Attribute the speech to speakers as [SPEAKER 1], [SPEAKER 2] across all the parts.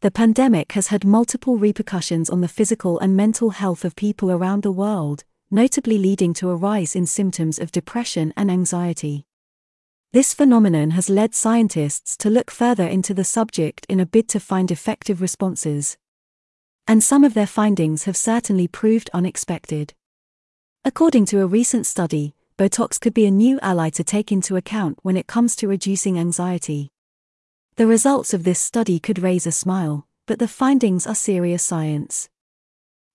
[SPEAKER 1] the pandemic has had multiple repercussions on the physical and mental health of people around the world, notably leading to a rise in symptoms of depression and anxiety. This phenomenon has led scientists to look further into the subject in a bid to find effective responses. And some of their findings have certainly proved unexpected. According to a recent study, Botox could be a new ally to take into account when it comes to reducing anxiety. The results of this study could raise a smile, but the findings are serious science.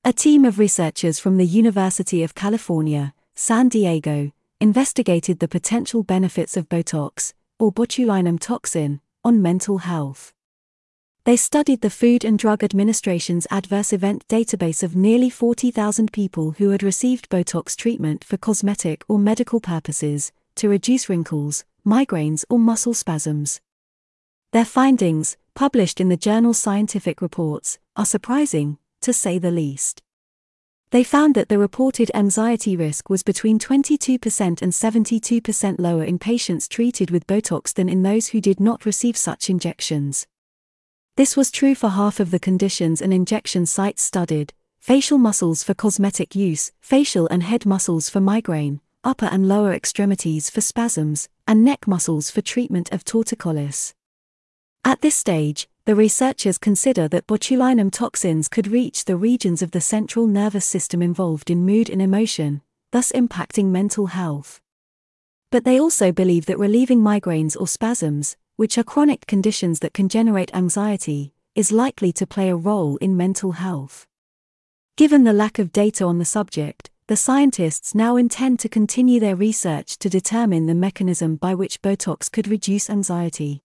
[SPEAKER 1] A team of researchers from the University of California, San Diego, investigated the potential benefits of Botox, or botulinum toxin, on mental health. They studied the Food and Drug Administration's adverse event database of nearly 40,000 people who had received Botox treatment for cosmetic or medical purposes, to reduce wrinkles, migraines, or muscle spasms. Their findings, published in the journal Scientific Reports, are surprising, to say the least. They found that the reported anxiety risk was between 22% and 72% lower in patients treated with Botox than in those who did not receive such injections. This was true for half of the conditions and injection sites studied facial muscles for cosmetic use, facial and head muscles for migraine, upper and lower extremities for spasms, and neck muscles for treatment of torticollis. At this stage, the researchers consider that botulinum toxins could reach the regions of the central nervous system involved in mood and emotion, thus impacting mental health. But they also believe that relieving migraines or spasms, which are chronic conditions that can generate anxiety, is likely to play a role in mental health. Given the lack of data on the subject, the scientists now intend to continue their research to determine the mechanism by which Botox could reduce anxiety.